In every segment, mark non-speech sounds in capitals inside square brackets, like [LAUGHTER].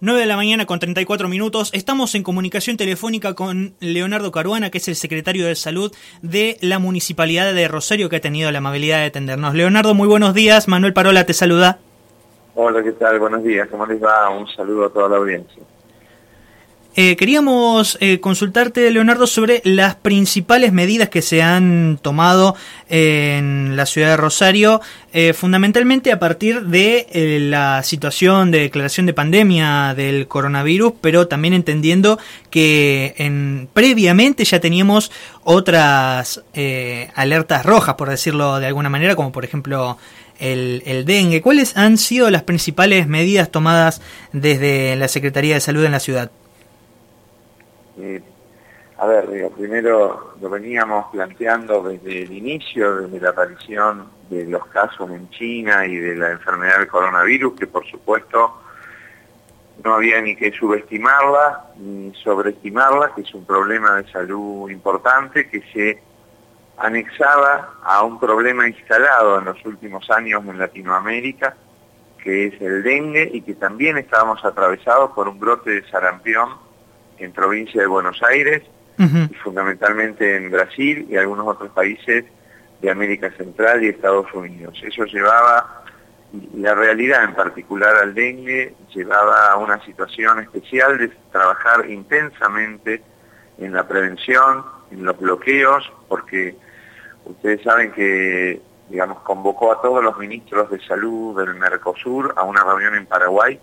9 de la mañana con 34 minutos. Estamos en comunicación telefónica con Leonardo Caruana, que es el secretario de Salud de la Municipalidad de Rosario, que ha tenido la amabilidad de atendernos. Leonardo, muy buenos días. Manuel Parola te saluda. Hola, ¿qué tal? Buenos días. ¿Cómo les va? Un saludo a toda la audiencia. Eh, queríamos eh, consultarte, Leonardo, sobre las principales medidas que se han tomado en la ciudad de Rosario, eh, fundamentalmente a partir de la situación de declaración de pandemia del coronavirus, pero también entendiendo que en, previamente ya teníamos otras alertas rojas, por decirlo de alguna manera, como por ejemplo el, dengue. ¿Cuáles han sido las principales medidas tomadas desde la Secretaría de Salud en la ciudad? Eh, a ver, primero lo veníamos planteando desde el inicio, desde la aparición de los casos en China y de la enfermedad del coronavirus, que por supuesto no había ni que subestimarla ni sobreestimarla, que es un problema de salud importante que se anexaba a un problema instalado en los últimos años en Latinoamérica, que es el dengue y que también estábamos atravesados por un brote de sarampión en provincia de Buenos Aires y fundamentalmente en Brasil y algunos otros países de América Central y Estados Unidos. Eso llevaba, la realidad en particular al dengue, llevaba a una situación especial de trabajar intensamente en la prevención, en los bloqueos, porque ustedes saben que, digamos, convocó a todos los ministros de salud del Mercosur a una reunión en Paraguay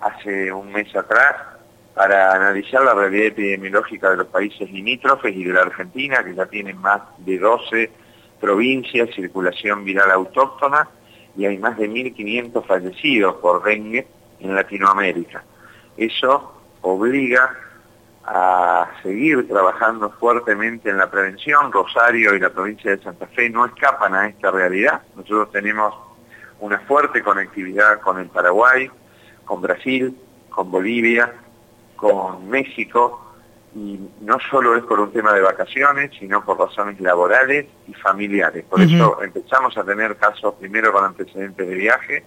hace un mes atrás para analizar la realidad epidemiológica de los países limítrofes y de la Argentina, que ya tienen más de 12 provincias, circulación viral autóctona, y hay más de 1.500 fallecidos por dengue en Latinoamérica. Eso obliga a seguir trabajando fuertemente en la prevención. Rosario y la provincia de Santa Fe no escapan a esta realidad. Nosotros tenemos una fuerte conectividad con el Paraguay, con Brasil, con Bolivia, con México y no solo es por un tema de vacaciones, sino por razones laborales y familiares. Por eso empezamos a tener casos primero con antecedentes de viaje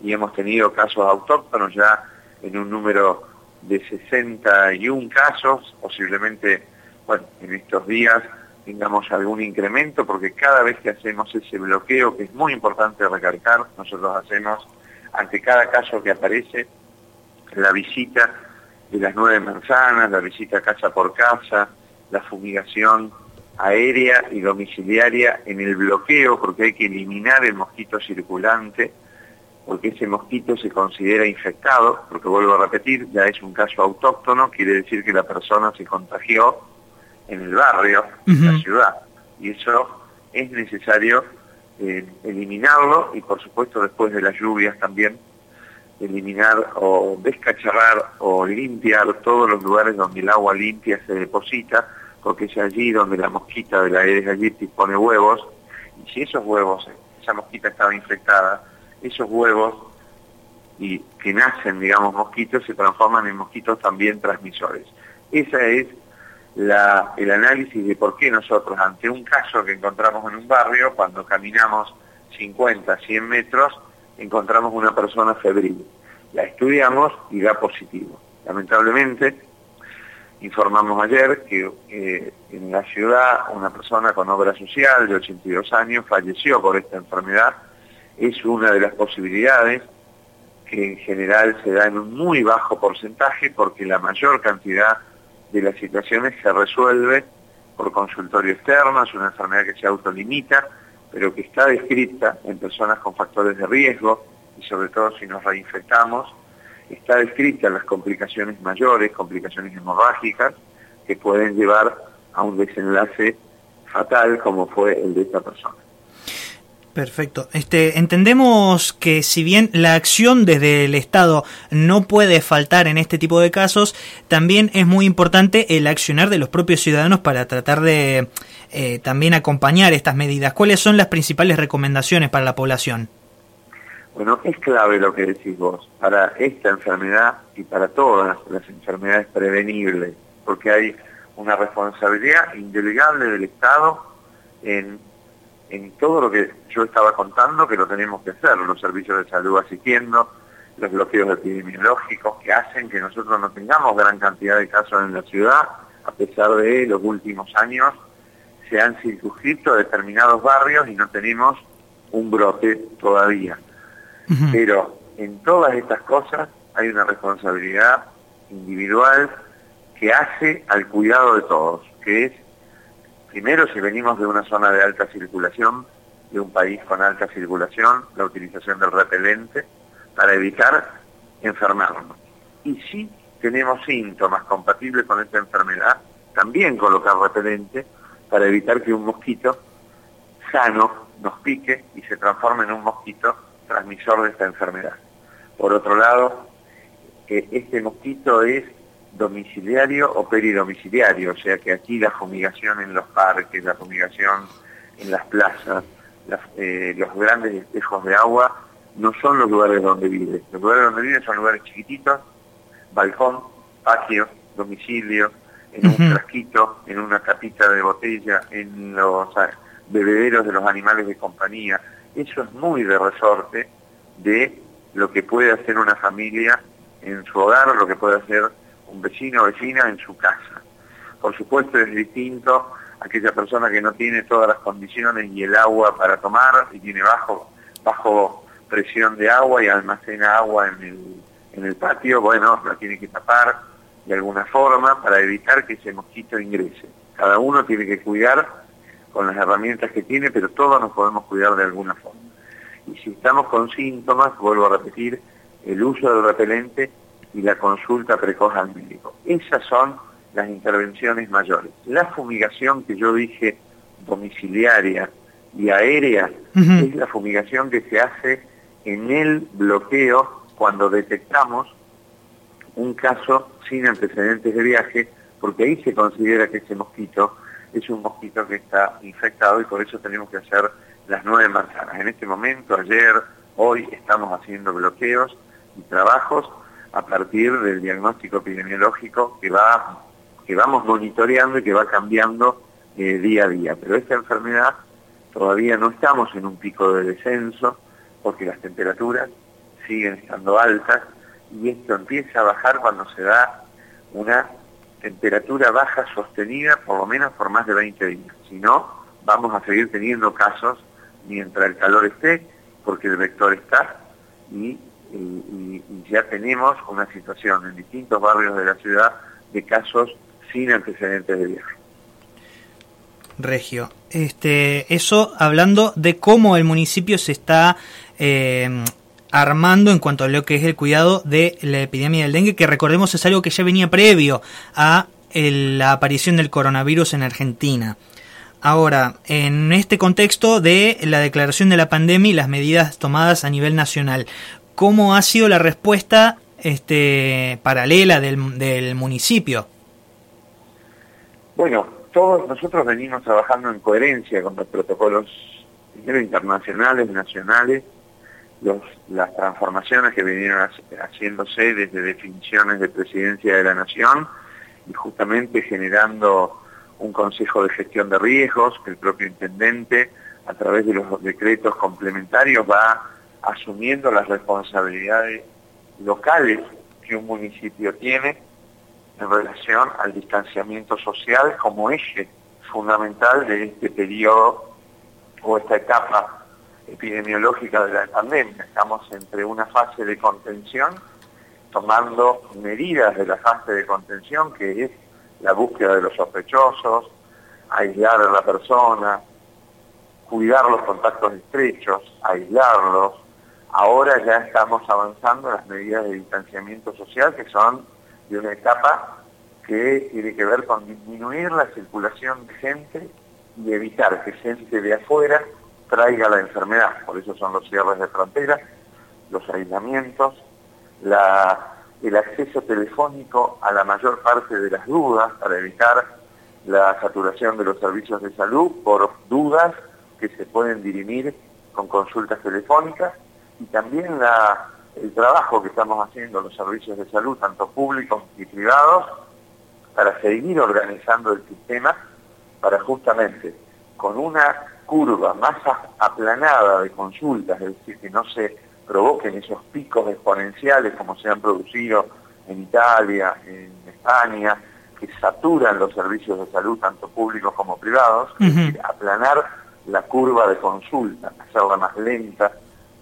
y hemos tenido casos autóctonos ya en un número de 61 casos, posiblemente, bueno, en estos días tengamos algún incremento porque cada vez que hacemos ese bloqueo, que es muy importante recalcar, nosotros hacemos ante cada caso que aparece la visita de las nueve manzanas, la visita casa por casa, la fumigación aérea y domiciliaria en el bloqueo, porque hay que eliminar el mosquito circulante, porque ese mosquito se considera infectado, porque vuelvo a repetir, ya es un caso autóctono, quiere decir que la persona se contagió en el barrio, en la ciudad, y eso es necesario eh, eliminarlo y por supuesto después de las lluvias también eliminar o descacharrar o limpiar todos los lugares donde el agua limpia se deposita, porque es allí donde la mosquita de la Aedes aegypti pone huevos, y si esos huevos, esa mosquita estaba infectada, esos huevos y que nacen, digamos, mosquitos, se transforman en mosquitos también transmisores. Ese es la, el análisis de por qué nosotros, ante un caso que encontramos en un barrio, cuando caminamos 50, 100 metros, encontramos una persona febril. La estudiamos y da positivo. Lamentablemente, informamos ayer que eh, en la ciudad una persona con obra social de 82 años falleció por esta enfermedad. Es una de las posibilidades que en general se da en un muy bajo porcentaje porque la mayor cantidad de las situaciones se resuelve por consultorio externo, es una enfermedad que se autolimita, pero que está descrita en personas con factores de riesgo y sobre todo si nos reinfectamos, está descrita las complicaciones mayores, complicaciones hemorrágicas, que pueden llevar a un desenlace fatal como fue el de esta persona. Perfecto. Este, entendemos que si bien la acción desde el Estado no puede faltar en este tipo de casos, también es muy importante el accionar de los propios ciudadanos para tratar de eh, también acompañar estas medidas. ¿Cuáles son las principales recomendaciones para la población? Bueno, es clave lo que decís vos, para esta enfermedad y para todas las enfermedades prevenibles, porque hay una responsabilidad indelegable del Estado en en todo lo que yo estaba contando que lo tenemos que hacer, los servicios de salud asistiendo, los bloqueos epidemiológicos que hacen que nosotros no tengamos gran cantidad de casos en la ciudad, a pesar de los últimos años se han circunscrito determinados barrios y no tenemos un brote todavía. Pero en todas estas cosas hay una responsabilidad individual que hace al cuidado de todos, que es, primero, si venimos de una zona de alta circulación, de un país con alta circulación, la utilización del repelente para evitar enfermarnos. Y si tenemos síntomas compatibles con esta enfermedad, también colocar repelente para evitar que un mosquito sano nos pique y se transforme en un mosquito transmisor de esta enfermedad. Por otro lado, este mosquito es domiciliario o peridomiciliario, o sea que aquí la fumigación en los parques, la fumigación en las plazas, eh, los grandes espejos de agua no son los lugares donde vive. Los lugares donde vive son lugares chiquititos, balcón, patio, domicilio, en un frasquito, en una capita de botella, en los bebederos de los animales de compañía. Eso es muy de resorte de lo que puede hacer una familia en su hogar o lo que puede hacer un vecino o vecina en su casa. Por supuesto es distinto aquella persona que no tiene todas las condiciones y el agua para tomar y tiene bajo, bajo presión de agua y almacena agua en el, en el patio, bueno, la tiene que tapar de alguna forma para evitar que ese mosquito ingrese. Cada uno tiene que cuidar con las herramientas que tiene, pero todos nos podemos cuidar de alguna forma. Y si estamos con síntomas, vuelvo a repetir, el uso del repelente y la consulta precoz al médico. Esas son las intervenciones mayores. La fumigación que yo dije domiciliaria y aérea es la fumigación que se hace en el bloqueo cuando detectamos un caso sin antecedentes de viaje, porque ahí se considera que ese mosquito es un mosquito que está infectado y por eso tenemos que hacer las nueve manzanas. En este momento, ayer, hoy, estamos haciendo bloqueos y trabajos a partir del diagnóstico epidemiológico que, va, que vamos monitoreando y que va cambiando eh, día a día. Pero esta enfermedad todavía no estamos en un pico de descenso porque las temperaturas siguen estando altas y esto empieza a bajar cuando se da una temperatura baja sostenida por lo menos por más de 20 días. Si no, vamos a seguir teniendo casos mientras el calor esté, porque el vector está, y, ya tenemos una situación en distintos barrios de la ciudad de casos sin antecedentes de viaje. Regio, este, eso hablando de cómo el municipio se está eh, armando en cuanto a lo que es el cuidado de la epidemia del dengue, que recordemos es algo que ya venía previo a la aparición del coronavirus en Argentina. Ahora, en este contexto de la declaración de la pandemia y las medidas tomadas a nivel nacional, ¿cómo ha sido la respuesta este, paralela del, del municipio? Bueno, todos nosotros venimos trabajando en coherencia con los protocolos internacionales, nacionales, las transformaciones que vinieron haciéndose desde definiciones de presidencia de la Nación y justamente generando un consejo de gestión de riesgos que el propio intendente a través de los decretos complementarios va asumiendo las responsabilidades locales que un municipio tiene en relación al distanciamiento social como eje fundamental de este periodo o esta etapa epidemiológica de la pandemia. Estamos entre una fase de contención, tomando medidas de la fase de contención, que es la búsqueda de los sospechosos, aislar a la persona, cuidar los contactos estrechos, aislarlos. Ahora ya estamos avanzando las medidas de distanciamiento social, que son de una etapa que tiene que ver con disminuir la circulación de gente y evitar que gente de afuera traiga la enfermedad. Por eso son los cierres de frontera, los aislamientos, el acceso telefónico a la mayor parte de las dudas para evitar la saturación de los servicios de salud por dudas que se pueden dirimir con consultas telefónicas y también el trabajo que estamos haciendo los servicios de salud, tanto públicos y privados, para seguir organizando el sistema para justamente con una curva más aplanada de consultas, es decir, que no se provoquen esos picos exponenciales como se han producido en Italia, en España, que saturan los servicios de salud, tanto públicos como privados, aplanar la curva de consulta, hacerla más lenta,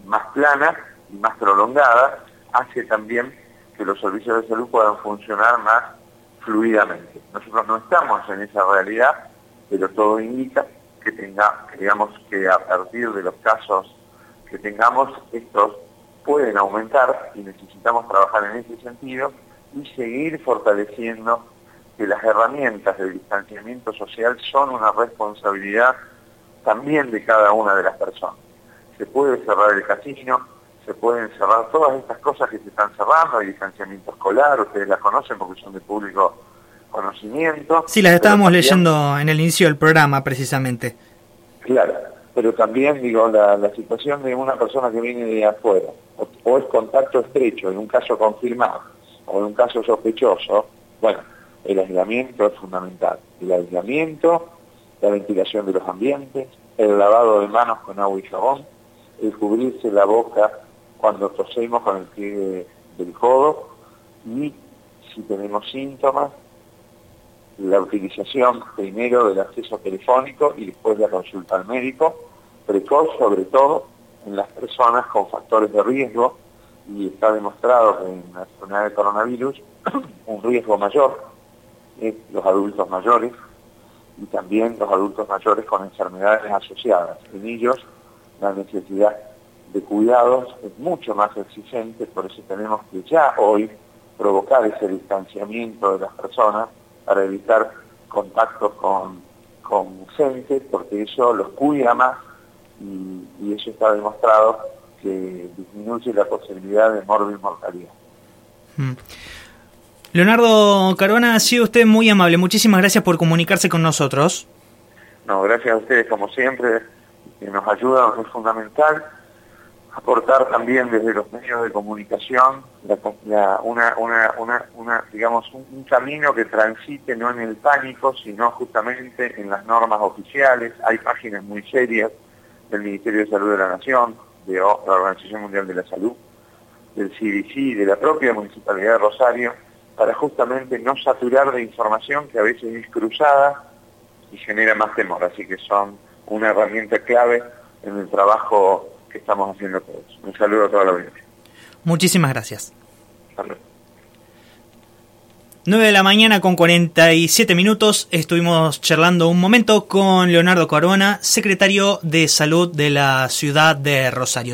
más plana y más prolongada, hace también que los servicios de salud puedan funcionar más fluidamente. Nosotros no estamos en esa realidad, pero todo indica que tenga, digamos que a partir de los casos que tengamos, estos pueden aumentar y necesitamos trabajar en ese sentido y seguir fortaleciendo que las herramientas de distanciamiento social son una responsabilidad también de cada una de las personas. Se puede cerrar el casino, se pueden cerrar todas estas cosas que se están cerrando, hay distanciamiento escolar, ustedes las conocen porque son de público conocimiento. Sí, las estábamos leyendo en el inicio del programa precisamente. Claro, pero también digo, la, situación de una persona que viene de afuera, o, es contacto estrecho en un caso confirmado, o en un caso sospechoso, bueno, el aislamiento es fundamental. El aislamiento, la ventilación de los ambientes, el lavado de manos con agua y jabón, el cubrirse la boca cuando tosemos con el pie del codo y si tenemos síntomas, la utilización primero del acceso telefónico y después de la consulta al médico, precoz sobre todo en las personas con factores de riesgo y está demostrado que en la enfermedad de coronavirus [CLEARS THROAT] un riesgo mayor es los adultos mayores y también los adultos mayores con enfermedades asociadas. En ellos la necesidad de cuidados es mucho más exigente, por eso tenemos que ya hoy provocar ese distanciamiento de las personas para evitar contactos con, con gente, porque eso los cuida más y, eso está demostrado que disminuye la posibilidad de morbid mortalidad. Mm. Leonardo Carona, ha sido usted muy amable. Muchísimas gracias por comunicarse con nosotros. No, gracias a ustedes como siempre, que nos ayudan, es fundamental aportar también desde los medios de comunicación una, una, digamos, un, camino que transite no en el pánico, sino justamente en las normas oficiales. Hay páginas muy serias del Ministerio de Salud de la Nación, de la Organización Mundial de la Salud, del CDC, de la propia Municipalidad de Rosario, para justamente no saturar de información que a veces es cruzada y genera más temor. Así que son una herramienta clave en el trabajo que estamos haciendo todos. Un saludo a toda la audiencia. Muchísimas gracias. 9 de la mañana con 47 minutos estuvimos charlando un momento con Leonardo Corona, secretario de Salud de la ciudad de Rosario.